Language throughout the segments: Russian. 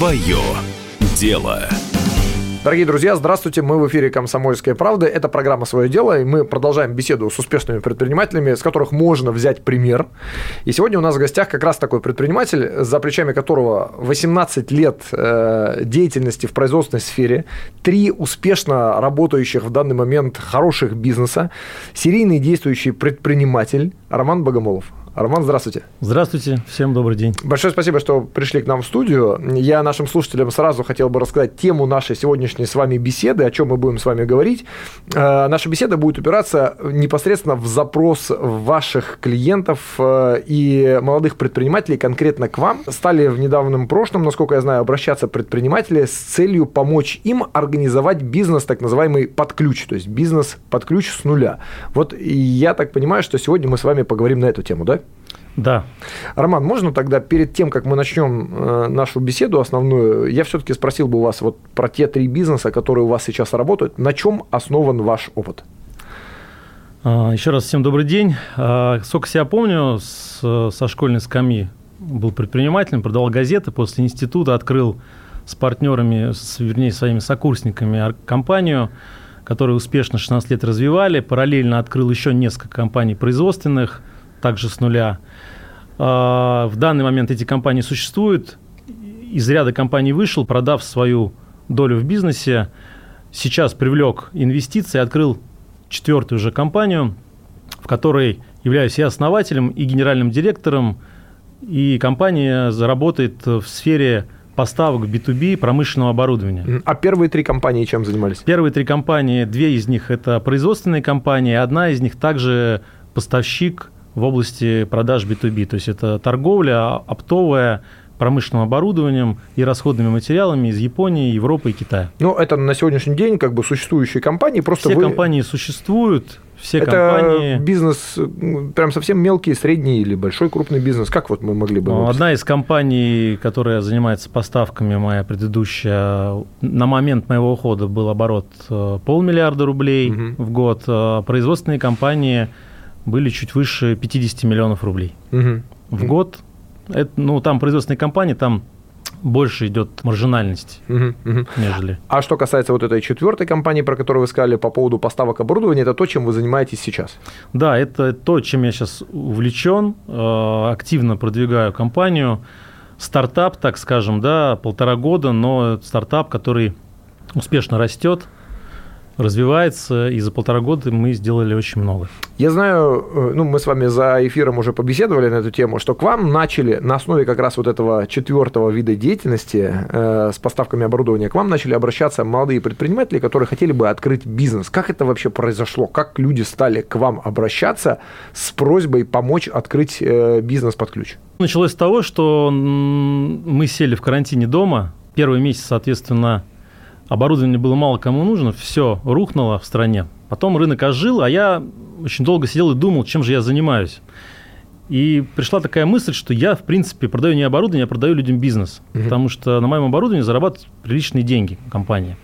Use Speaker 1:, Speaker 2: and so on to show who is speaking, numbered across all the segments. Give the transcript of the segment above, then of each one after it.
Speaker 1: Свое дело.
Speaker 2: Дорогие друзья, здравствуйте. Мы в эфире «Комсомольская правда». Это программа «Свое дело», и мы продолжаем беседу с успешными предпринимателями, с которых можно взять пример. И сегодня у нас в гостях как раз такой предприниматель, за плечами которого 18 лет э, деятельности в производственной сфере, три успешно работающих в данный момент хороших бизнеса, серийный действующий предприниматель Роман Богомолов. Роман, здравствуйте.
Speaker 3: Здравствуйте, всем добрый день.
Speaker 2: Большое спасибо, что пришли к нам в студию. Я нашим слушателям сразу хотел бы рассказать тему нашей сегодняшней с вами беседы, о чем мы будем с вами говорить. Э, наша беседа будет упираться непосредственно в запрос ваших клиентов э, и молодых предпринимателей конкретно к вам. Стали в недавнем прошлом, насколько я знаю, обращаться предприниматели с целью помочь им организовать бизнес, так называемый под ключ, то есть бизнес под ключ с нуля. Вот я так понимаю, что сегодня мы с вами поговорим на эту тему, да?
Speaker 3: Да.
Speaker 2: Роман, можно тогда перед тем, как мы начнем э, нашу беседу основную, я все-таки спросил бы у вас вот про те три бизнеса, которые у вас сейчас работают, на чем основан ваш опыт?
Speaker 3: А, Еще раз всем добрый день. А, сколько себя помню, с, со школьной скамьи был предпринимателем, продавал газеты, после института открыл с партнерами, с, вернее, своими сокурсниками компанию, которую успешно 16 лет развивали. Параллельно открыл еще несколько компаний производственных, также с нуля. А, в данный момент эти компании существуют. Из ряда компаний вышел, продав свою долю в бизнесе. Сейчас привлек инвестиции, открыл четвертую уже компанию, в которой являюсь я основателем и генеральным директором. И компания заработает в сфере поставок B2B промышленного оборудования.
Speaker 2: А первые три компании чем занимались?
Speaker 3: Первые три компании, две из них это производственные компании, одна из них также поставщик в области продаж B2B. То есть это торговля оптовая, промышленным оборудованием и расходными материалами из Японии, Европы и Китая.
Speaker 2: Ну, это на сегодняшний день как бы существующие компании. Просто
Speaker 3: все
Speaker 2: вы...
Speaker 3: компании существуют, все
Speaker 2: это
Speaker 3: компании...
Speaker 2: бизнес, прям совсем мелкий, средний или большой крупный бизнес. Как вот мы могли бы...
Speaker 3: Ну, одна из компаний, которая занимается поставками, моя предыдущая, на момент моего ухода был оборот э, полмиллиарда рублей угу. в год. Э, производственные компании были чуть выше 50 миллионов рублей угу. в год. Это, ну, там производственные компании, там больше идет маржинальность, угу, угу. нежели.
Speaker 2: А что касается вот этой четвертой компании, про которую вы сказали по поводу поставок оборудования, это то, чем вы занимаетесь сейчас?
Speaker 3: Да, это то, чем я сейчас увлечен, э, активно продвигаю компанию. Стартап, так скажем, да, полтора года, но стартап, который успешно растет, развивается, и за полтора года мы сделали очень много.
Speaker 2: Я знаю, э, ну, мы с вами за эфиром уже побеседовали на эту тему, что к вам начали на основе как раз вот этого четвертого вида деятельности э, с поставками оборудования, к вам начали обращаться молодые предприниматели, которые хотели бы открыть бизнес. Как это вообще произошло? Как люди стали к вам обращаться с просьбой помочь открыть э, бизнес под ключ?
Speaker 3: Началось с того, что мы сели в карантине дома. Первый месяц, соответственно, оборудование было мало кому нужно, все рухнуло в стране. Потом рынок ожил, а я очень долго сидел и думал, чем же я занимаюсь. И пришла такая мысль, что я, в принципе, продаю не оборудование, а продаю людям бизнес. Угу. Потому что на моем оборудовании зарабатывают приличные деньги компания.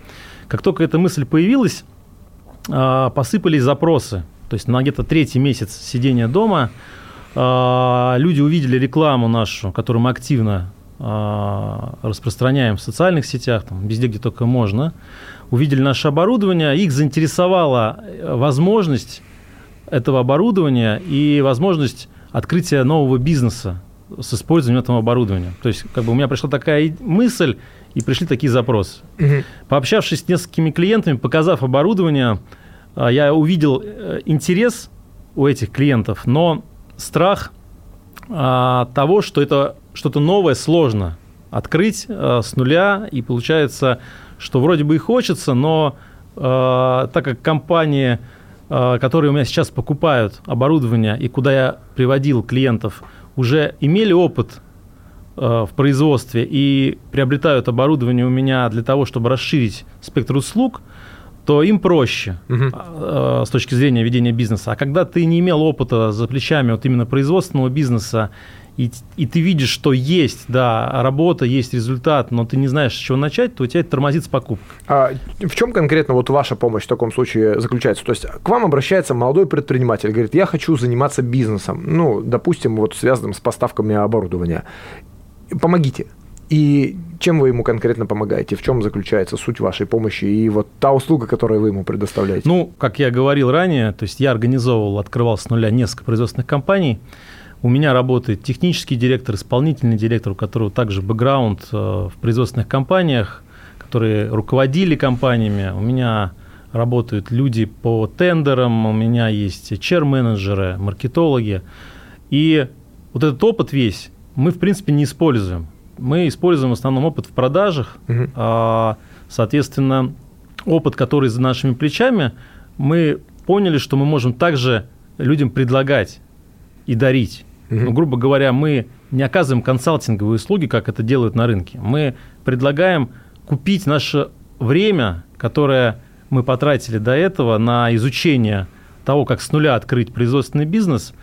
Speaker 3: Как только эта мысль появилась, а, посыпались запросы. То есть на где-то третий месяц сидения дома а, люди увидели рекламу нашу, которую мы активно распространяем в социальных сетях, там, везде, где только можно, увидели наше оборудование, их заинтересовала э, возможность этого оборудования и возможность открытия нового бизнеса с использованием этого оборудования. То есть, как бы у меня пришла такая мысль, и пришли такие запросы. Угу. Пообщавшись с несколькими клиентами, показав оборудование, а, я увидел э, интерес у этих клиентов, но страх а, того, что это что-то новое сложно открыть э, с нуля, и получается, что вроде бы и хочется, но э, так как компании, э, которые у меня сейчас покупают оборудование и куда я приводил клиентов, уже имели опыт э, в производстве и приобретают оборудование у меня для того, чтобы расширить спектр услуг, то им проще угу. э, с точки зрения ведения бизнеса. А когда ты не имел опыта за плечами вот именно производственного бизнеса и, и ты видишь, что есть, да, работа, есть результат, но ты не знаешь, с чего начать, то у тебя это тормозит с покупкой.
Speaker 2: А в чем конкретно вот ваша помощь в таком случае заключается? То есть к вам обращается молодой предприниматель, говорит, я хочу заниматься бизнесом, ну, допустим, вот связанным с поставками оборудования. Помогите. И чем вы ему конкретно помогаете? В чем заключается суть вашей помощи и вот та услуга, которую вы ему предоставляете?
Speaker 3: Ну, как я говорил ранее, то есть я организовывал, открывал с нуля несколько производственных компаний. У меня работает технический директор, исполнительный директор, у которого также бэкграунд э, в производственных компаниях, которые руководили компаниями. У меня работают люди по тендерам, у меня есть чер-менеджеры, маркетологи. И вот этот опыт весь мы, в принципе, не используем. Мы используем в основном опыт в продажах, угу. а, соответственно, опыт, который за нашими плечами, мы поняли, что мы можем также людям предлагать и дарить. Угу. Ну, грубо говоря, мы не оказываем консалтинговые услуги, как это делают на рынке. Мы предлагаем купить наше время, которое мы потратили до этого на изучение того, как с нуля открыть производственный бизнес,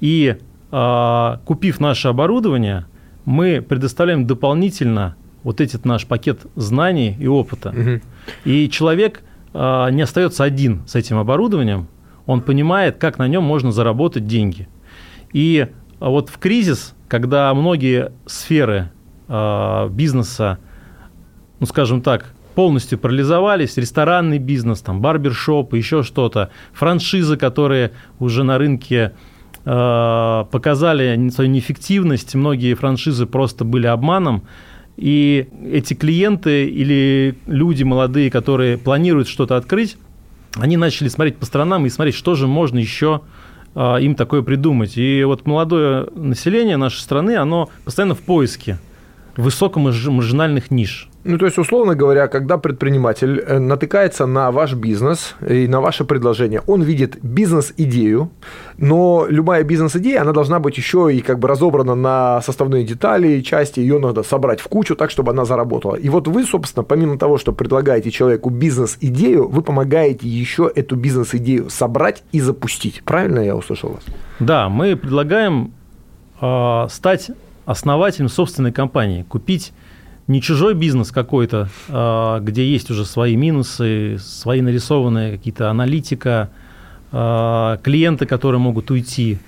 Speaker 3: и э, купив наше оборудование, мы предоставляем дополнительно вот этот наш пакет знаний и опыта. Угу. И человек э, не остается один с этим оборудованием, он понимает, как на нем можно заработать деньги. И вот в кризис, когда многие сферы э, бизнеса, ну скажем так, полностью парализовались, ресторанный бизнес, там, барбершоп, еще что-то, франшизы, которые уже на рынке э, показали свою неэффективность, многие франшизы просто были обманом, и эти клиенты или люди молодые, которые планируют что-то открыть, они начали смотреть по сторонам и смотреть, что же можно еще а, им такое придумать. И вот молодое население нашей страны, оно постоянно в поиске высокомаржинальных ниш.
Speaker 2: Ну, то есть, условно говоря, когда предприниматель э, натыкается на ваш бизнес и на ваше предложение, он видит бизнес-идею, но любая бизнес-идея, она должна быть еще и как бы разобрана на составные детали, части, ее надо собрать в кучу так, чтобы она заработала. И вот вы, собственно, помимо того, что предлагаете человеку бизнес-идею, вы помогаете еще эту бизнес-идею собрать и запустить. Правильно я услышал вас?
Speaker 3: Да, мы предлагаем э, стать основателем собственной компании, купить не чужой бизнес какой-то, а, где есть уже свои минусы, свои нарисованные какие-то аналитика, а, клиенты, которые могут уйти.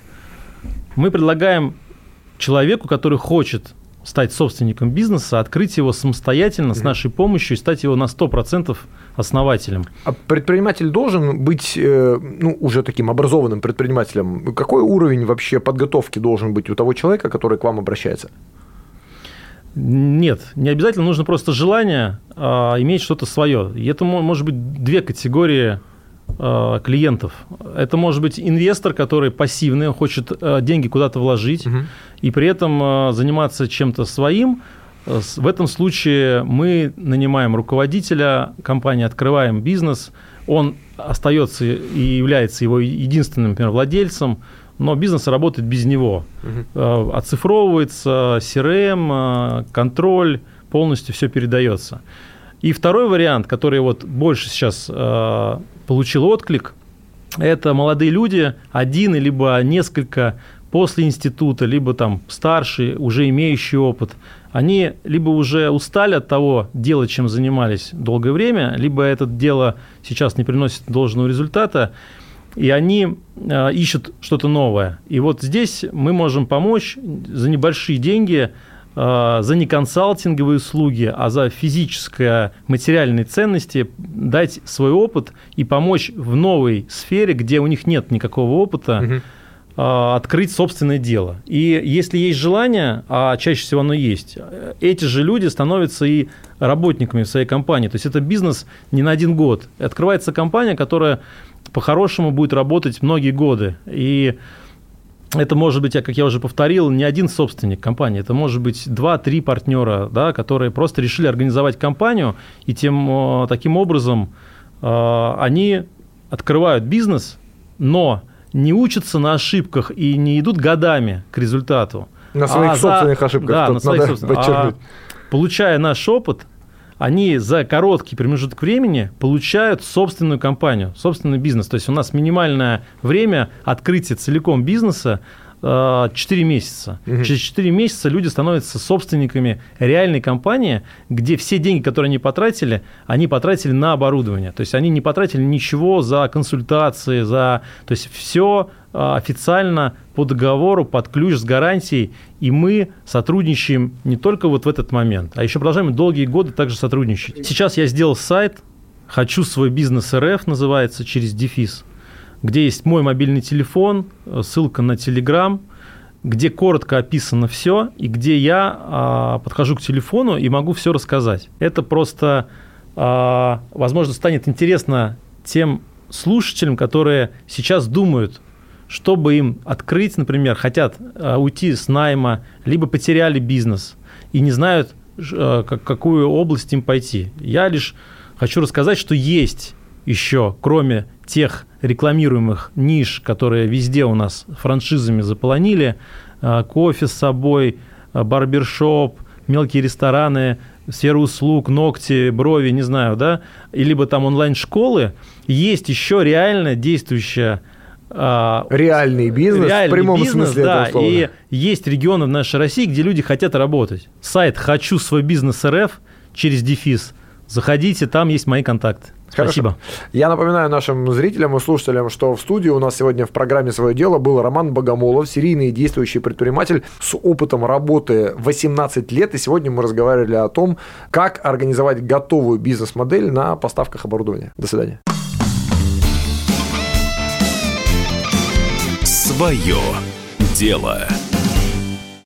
Speaker 3: Мы предлагаем человеку, который хочет стать собственником бизнеса, открыть его самостоятельно с нашей помощью и стать его на 100% основателем.
Speaker 2: А предприниматель должен быть э, ну, уже таким образованным предпринимателем? Какой уровень вообще подготовки должен быть у того человека, который к вам обращается?
Speaker 3: Нет, не обязательно нужно просто желание а, иметь что-то свое. И это может быть две категории а, клиентов. Это может быть инвестор, который пассивный, он хочет а, деньги куда-то вложить угу. и при этом а, заниматься чем-то своим. В этом случае мы нанимаем руководителя компании, открываем бизнес, он остается и является его единственным, например, владельцем но бизнес работает без него. Угу. Оцифровывается CRM, э, контроль, полностью все передается. И второй вариант, который вот больше сейчас э, получил отклик, это молодые люди, один либо несколько после института, либо там старшие, уже имеющие опыт, они либо уже устали от того дела, чем занимались долгое время, либо это дело сейчас не приносит должного результата, и они э, ищут что-то новое. И вот здесь мы можем помочь за небольшие деньги, э, за не консалтинговые услуги, а за физическое материальные ценности дать свой опыт и помочь в новой сфере, где у них нет никакого опыта, угу открыть собственное дело. И если есть желание, а чаще всего оно есть, эти же люди становятся и работниками в своей компании. То есть это бизнес не на один год. Открывается компания, которая по-хорошему будет работать многие годы. И это может быть, как я уже повторил, не один собственник компании, это может быть два-три партнера, да, которые просто решили организовать компанию, и тем, таким образом э, они открывают бизнес, но не учатся на ошибках и не идут годами к результату.
Speaker 2: На своих а собственных за... ошибках.
Speaker 3: Да, на своих собственных. А, получая наш опыт, они за короткий промежуток времени получают собственную компанию, собственный бизнес. То есть у нас минимальное время открытия целиком бизнеса 4 э, месяца. Угу. Через 4 месяца люди становятся собственниками реальной компании, где все деньги, которые они потратили, они потратили на оборудование. То есть они не потратили ничего за консультации, за... То есть все официально по договору, под ключ с гарантией, и мы сотрудничаем не только вот в этот момент, а еще продолжаем долгие годы также сотрудничать. Сейчас я сделал сайт «Хочу свой бизнес РФ» называется, через дефис, где есть мой мобильный телефон, ссылка на Телеграм, где коротко описано все, и где я а, подхожу к телефону и могу все рассказать. Это просто, а, возможно, станет интересно тем слушателям, которые сейчас думают, чтобы им открыть, например, хотят а, уйти с найма, либо потеряли бизнес и не знают, как, какую область им пойти. Я лишь хочу рассказать, что есть еще, кроме тех рекламируемых ниш, которые везде у нас франшизами заполонили, а, кофе с собой, барбершоп, мелкие рестораны, сфера услуг, ногти, брови, не знаю, да, и либо там онлайн-школы, есть еще реально действующая
Speaker 2: реальный бизнес
Speaker 3: реальный
Speaker 2: в прямом
Speaker 3: бизнес,
Speaker 2: смысле
Speaker 3: да,
Speaker 2: этого слова.
Speaker 3: и есть регионы в нашей России, где люди хотят работать. Сайт «Хочу свой бизнес РФ» через дефис. Заходите, там есть мои контакты. Спасибо.
Speaker 2: Хорошо. Я напоминаю нашим зрителям и слушателям, что в студии у нас сегодня в программе «Свое дело» был Роман Богомолов, серийный действующий предприниматель с опытом работы 18 лет. И сегодня мы разговаривали о том, как организовать готовую бизнес-модель на поставках оборудования. До свидания.
Speaker 1: Свое дело.